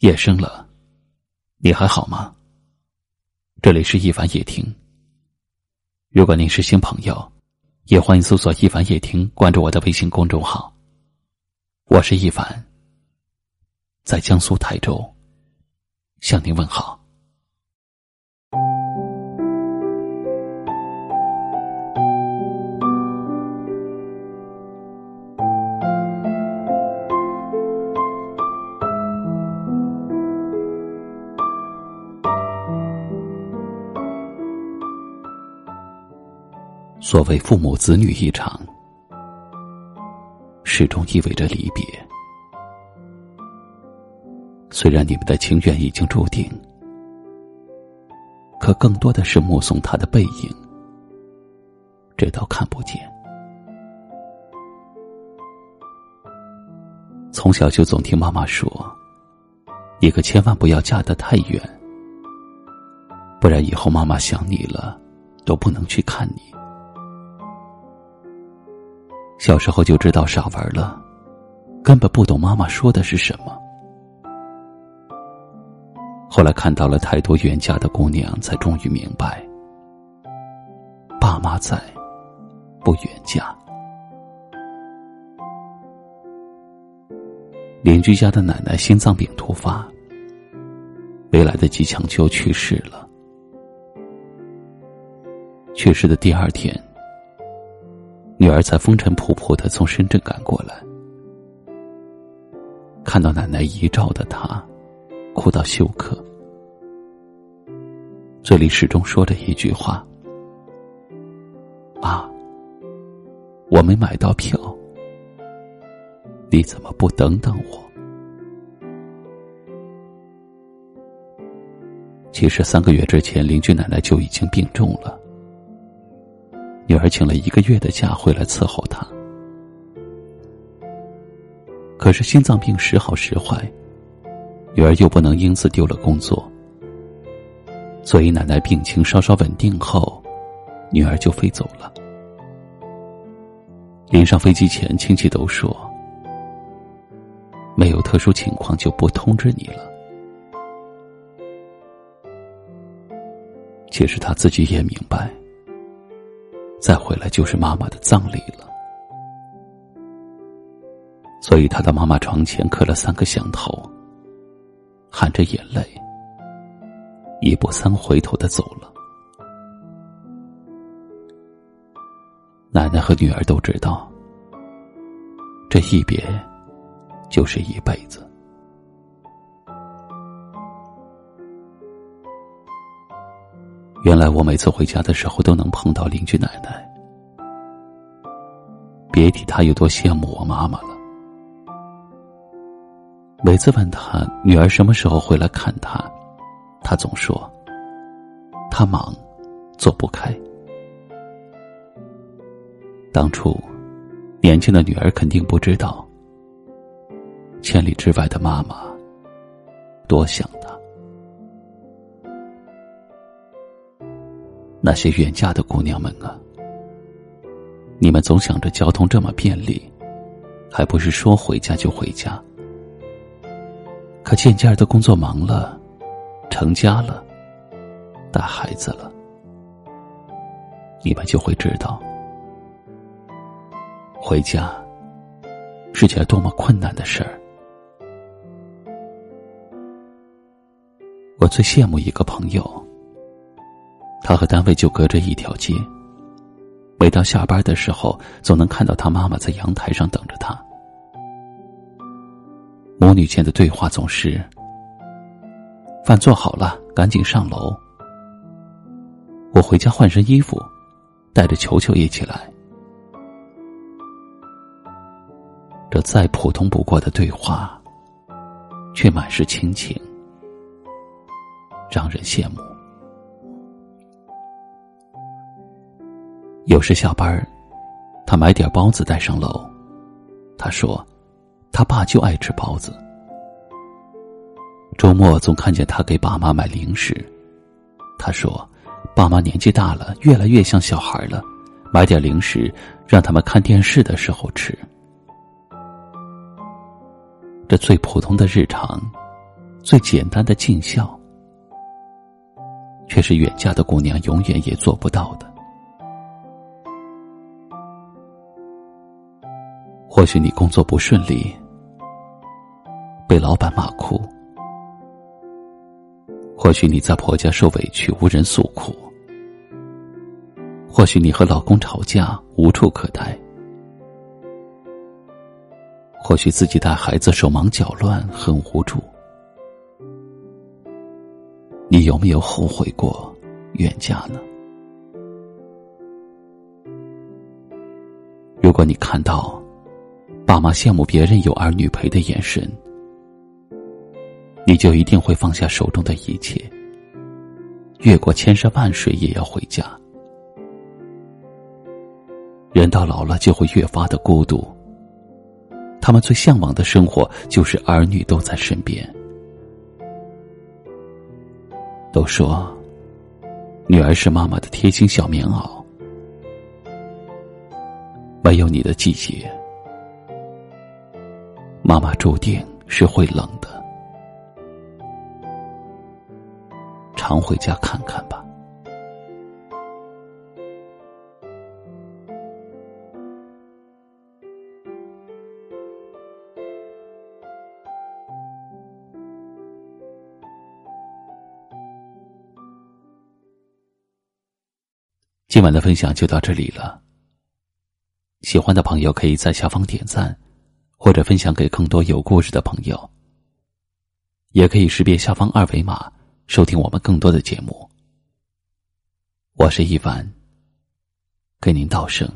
夜深了，你还好吗？这里是一凡夜听。如果您是新朋友，也欢迎搜索“一凡夜听”，关注我的微信公众号。我是一凡，在江苏泰州向您问好。所谓父母子女一场，始终意味着离别。虽然你们的情缘已经注定，可更多的是目送他的背影，直到看不见。从小就总听妈妈说：“你可千万不要嫁得太远，不然以后妈妈想你了，都不能去看你。”小时候就知道傻玩了，根本不懂妈妈说的是什么。后来看到了太多远嫁的姑娘，才终于明白：爸妈在，不远嫁。邻居家的奶奶心脏病突发，没来得及抢救去世了。去世的第二天。女儿才风尘仆仆的从深圳赶过来，看到奶奶遗照的她，哭到休克，嘴里始终说着一句话：“妈，我没买到票，你怎么不等等我？”其实三个月之前，邻居奶奶就已经病重了。女儿请了一个月的假回来伺候他，可是心脏病时好时坏，女儿又不能因此丢了工作，所以奶奶病情稍稍稳定后，女儿就飞走了。临上飞机前，亲戚都说没有特殊情况就不通知你了。其实他自己也明白。再回来就是妈妈的葬礼了，所以他到妈妈床前磕了三个响头，含着眼泪，一步三回头的走了。奶奶和女儿都知道，这一别就是一辈子。原来我每次回家的时候都能碰到邻居奶奶，别提她有多羡慕我妈妈了。每次问她女儿什么时候回来看她，她总说她忙，走不开。当初年轻的女儿肯定不知道，千里之外的妈妈多想那些远嫁的姑娘们啊，你们总想着交通这么便利，还不是说回家就回家？可渐渐的工作忙了，成家了，带孩子了，你们就会知道，回家是件多么困难的事儿。我最羡慕一个朋友。他和单位就隔着一条街。每到下班的时候，总能看到他妈妈在阳台上等着他。母女间的对话总是：“饭做好了，赶紧上楼。”我回家换身衣服，带着球球一起来。这再普通不过的对话，却满是亲情，让人羡慕。有时下班儿他买点包子带上楼。他说，他爸就爱吃包子。周末总看见他给爸妈买零食。他说，爸妈年纪大了，越来越像小孩了，买点零食让他们看电视的时候吃。这最普通的日常，最简单的尽孝，却是远嫁的姑娘永远也做不到的。或许你工作不顺利，被老板骂哭；或许你在婆家受委屈，无人诉苦；或许你和老公吵架，无处可待；或许自己带孩子手忙脚乱，很无助。你有没有后悔过远嫁呢？如果你看到。爸妈羡慕别人有儿女陪的眼神，你就一定会放下手中的一切，越过千山万水也要回家。人到老了就会越发的孤独，他们最向往的生活就是儿女都在身边。都说，女儿是妈妈的贴心小棉袄，没有你的季节。妈妈注定是会冷的，常回家看看吧。今晚的分享就到这里了，喜欢的朋友可以在下方点赞。或者分享给更多有故事的朋友，也可以识别下方二维码收听我们更多的节目。我是一凡，给您道声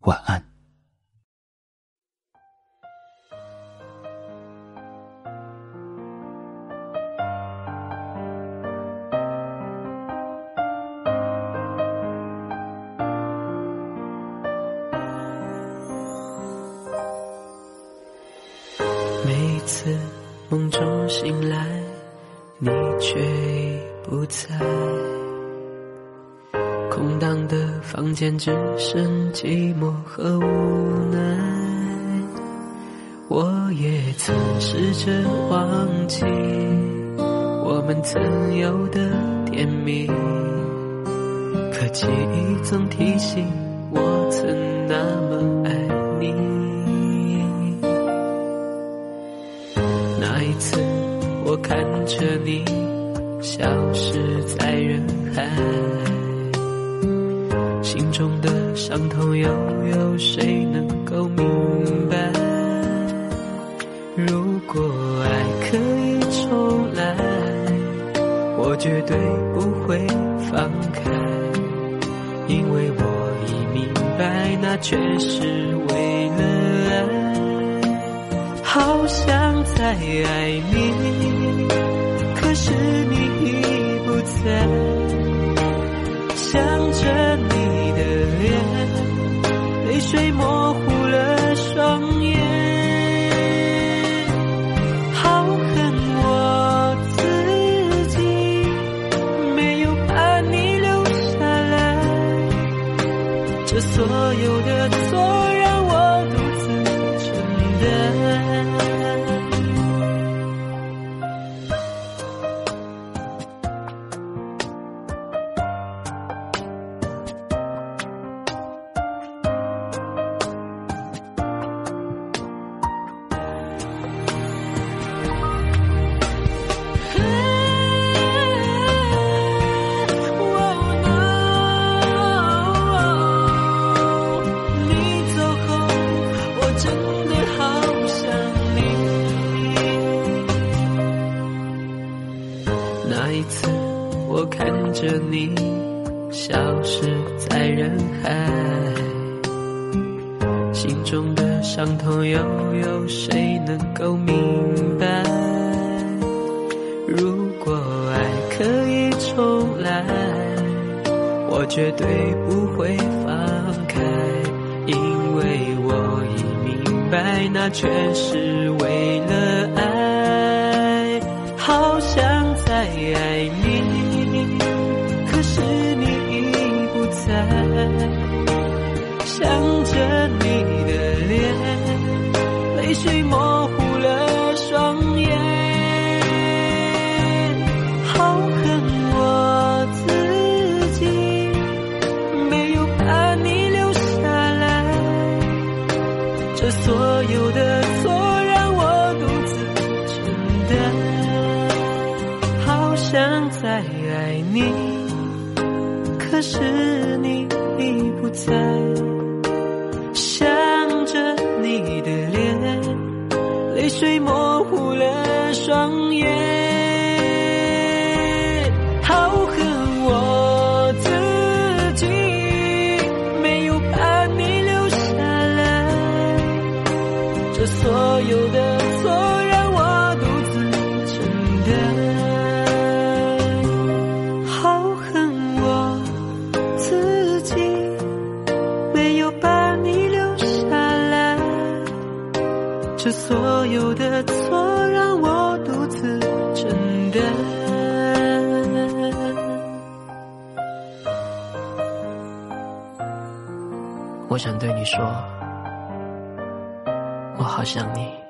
晚安。每次梦中醒来，你却已不在。空荡的房间只剩寂寞和无奈。我也曾试着忘记我们曾有的甜蜜，可记忆总提醒我曾那么爱次我看着你消失在人海，心中的伤痛又有谁能够明白？如果爱可以重来，我绝对不会放开，因为我已明白，那却是为了爱，好想再爱你。可是你已不在，想着你的脸，泪水模糊了双眼，好恨我自己没有把你留下来，这所有的错。那一次，我看着你消失在人海，心中的伤痛又有谁能够明白？如果爱可以重来，我绝对不会放开，因为我已明白，那全是为了爱，在，想着你的脸，泪水模糊了双眼。我想对你说。我好想你。